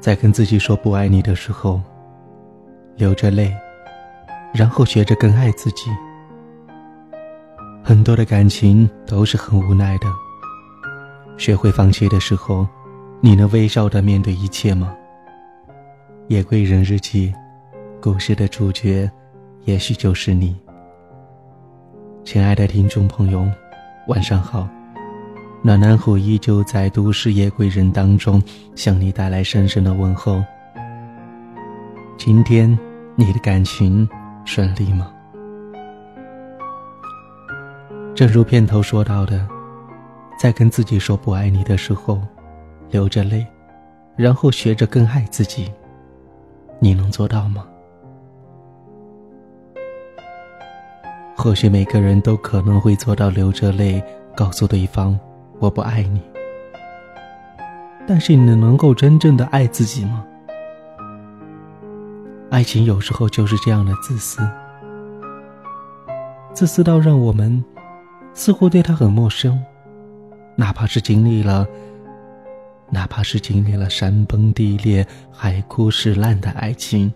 在跟自己说不爱你的时候，流着泪，然后学着更爱自己。很多的感情都是很无奈的。学会放弃的时候，你能微笑的面对一切吗？野归人日记，故事的主角，也许就是你。亲爱的听众朋友，晚上好。暖男虎依旧在都市夜归人当中向你带来深深的问候。今天你的感情顺利吗？正如片头说到的，在跟自己说不爱你的时候，流着泪，然后学着更爱自己，你能做到吗？或许每个人都可能会做到流着泪告诉对方。我不爱你，但是你能够真正的爱自己吗？爱情有时候就是这样的自私，自私到让我们似乎对他很陌生，哪怕是经历了，哪怕是经历了山崩地裂、海枯石烂的爱情，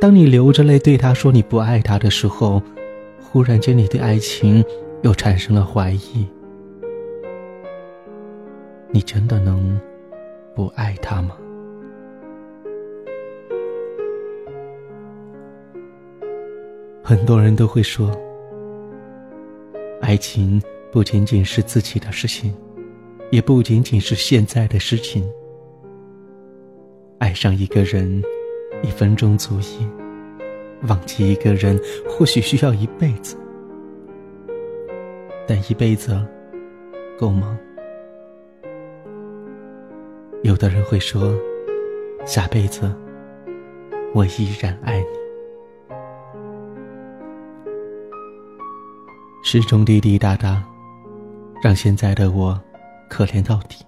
当你流着泪对他说你不爱他的时候，忽然间你对爱情又产生了怀疑。你真的能不爱他吗？很多人都会说，爱情不仅仅是自己的事情，也不仅仅是现在的事情。爱上一个人，一分钟足矣；忘记一个人，或许需要一辈子。但一辈子够吗？有的人会说：“下辈子，我依然爱你。”时钟滴滴答答，让现在的我可怜到底。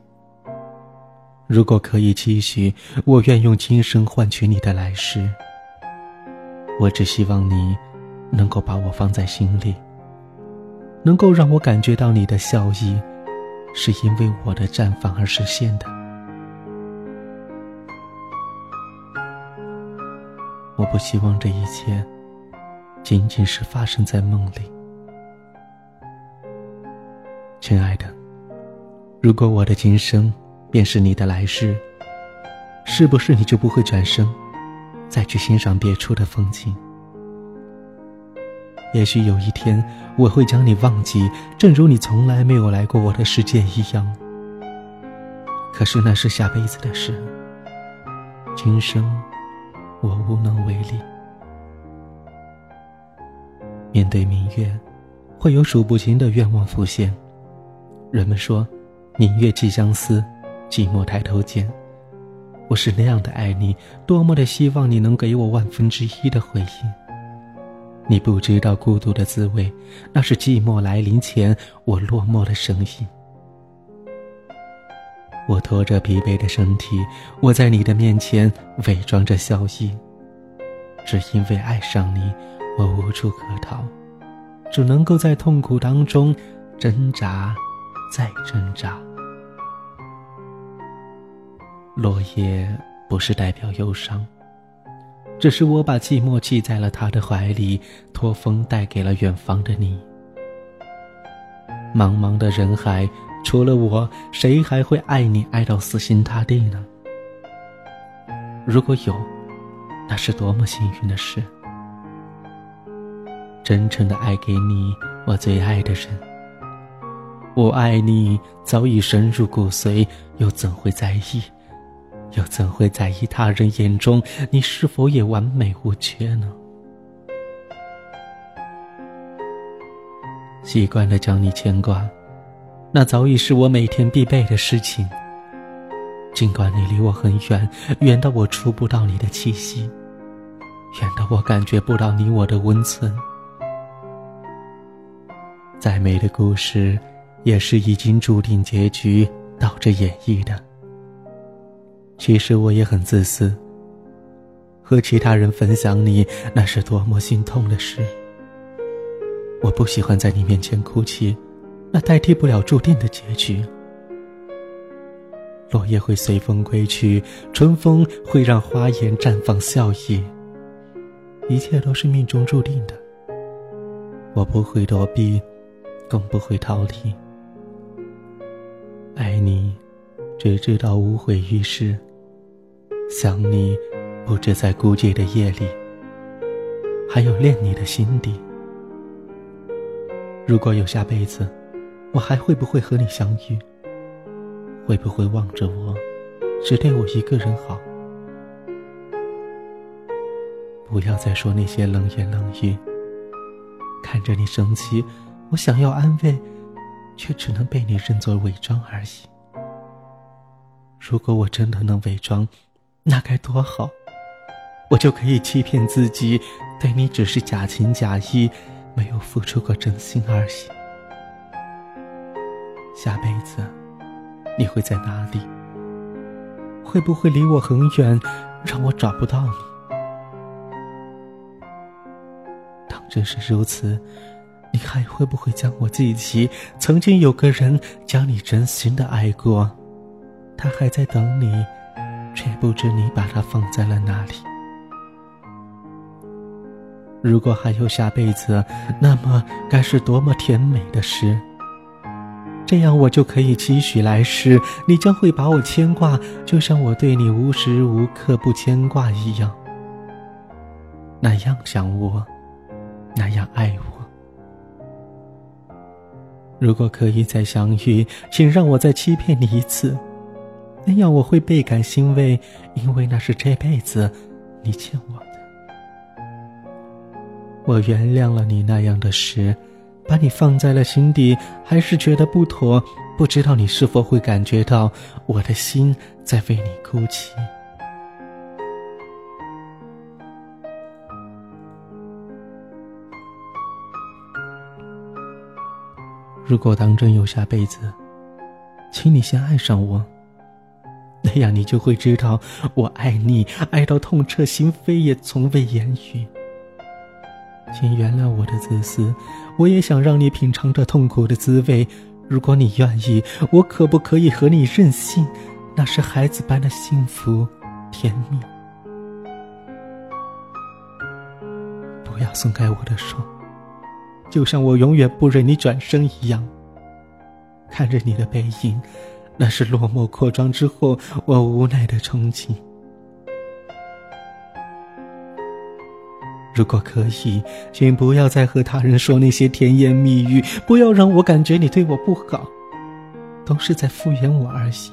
如果可以期许，我愿用今生换取你的来世。我只希望你能够把我放在心里，能够让我感觉到你的笑意，是因为我的绽放而实现的。我不希望这一切仅仅是发生在梦里，亲爱的。如果我的今生便是你的来世，是不是你就不会转身，再去欣赏别处的风景？也许有一天我会将你忘记，正如你从来没有来过我的世界一样。可是那是下辈子的事，今生。我无能为力。面对明月，会有数不清的愿望浮现。人们说，明月寄相思，寂寞抬头见。我是那样的爱你，多么的希望你能给我万分之一的回应。你不知道孤独的滋味，那是寂寞来临前我落寞的声音。我拖着疲惫的身体，我在你的面前伪装着笑意。只因为爱上你，我无处可逃，只能够在痛苦当中挣扎，再挣扎。落叶不是代表忧伤，只是我把寂寞系在了他的怀里，托风带给了远方的你。茫茫的人海。除了我，谁还会爱你爱到死心塌地呢？如果有，那是多么幸运的事！真诚的爱给你，我最爱的人。我爱你早已深入骨髓，又怎会在意？又怎会在意他人眼中你是否也完美无缺呢？习惯了将你牵挂。那早已是我每天必备的事情。尽管你离我很远，远到我触不到你的气息，远到我感觉不到你我的温存。再美的故事，也是已经注定结局，倒着演绎的。其实我也很自私。和其他人分享你，那是多么心痛的事。我不喜欢在你面前哭泣。那代替不了注定的结局。落叶会随风归去，春风会让花颜绽放笑意。一切都是命中注定的，我不会躲避，更不会逃离。爱你，只知道无悔于世；想你，不止在孤寂的夜里，还有恋你的心底。如果有下辈子，我还会不会和你相遇？会不会望着我，只对我一个人好？不要再说那些冷言冷语。看着你生气，我想要安慰，却只能被你认作伪装而已。如果我真的能伪装，那该多好！我就可以欺骗自己，对你只是假情假意，没有付出过真心而已。下辈子。你会在哪里？会不会离我很远，让我找不到你？当真是如此，你还会不会将我记起？曾经有个人将你真心的爱过，他还在等你，却不知你把他放在了哪里。如果还有下辈子，那么该是多么甜美的事！这样我就可以期许来世，你将会把我牵挂，就像我对你无时无刻不牵挂一样。那样想我，那样爱我。如果可以再相遇，请让我再欺骗你一次，那样我会倍感欣慰，因为那是这辈子你欠我的。我原谅了你那样的事。把你放在了心底，还是觉得不妥？不知道你是否会感觉到我的心在为你哭泣。如果当真有下辈子，请你先爱上我，那样你就会知道我爱你，爱到痛彻心扉，也从未言语。请原谅我的自私，我也想让你品尝这痛苦的滋味。如果你愿意，我可不可以和你任性？那是孩子般的幸福甜蜜。不要松开我的手，就像我永远不忍你转身一样。看着你的背影，那是落寞扩张之后我无奈的憧憬。如果可以，请不要再和他人说那些甜言蜜语，不要让我感觉你对我不好，都是在敷衍我而已。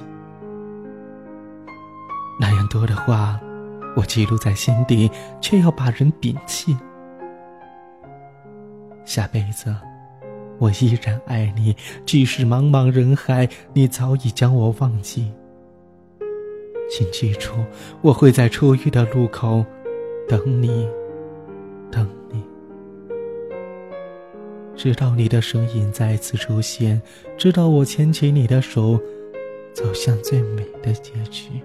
那样多的话，我记录在心底，却要把人摒弃。下辈子，我依然爱你，即使茫茫人海，你早已将我忘记。请记住，我会在出狱的路口等你。等你，直到你的身影再次出现，直到我牵起你的手，走向最美的结局。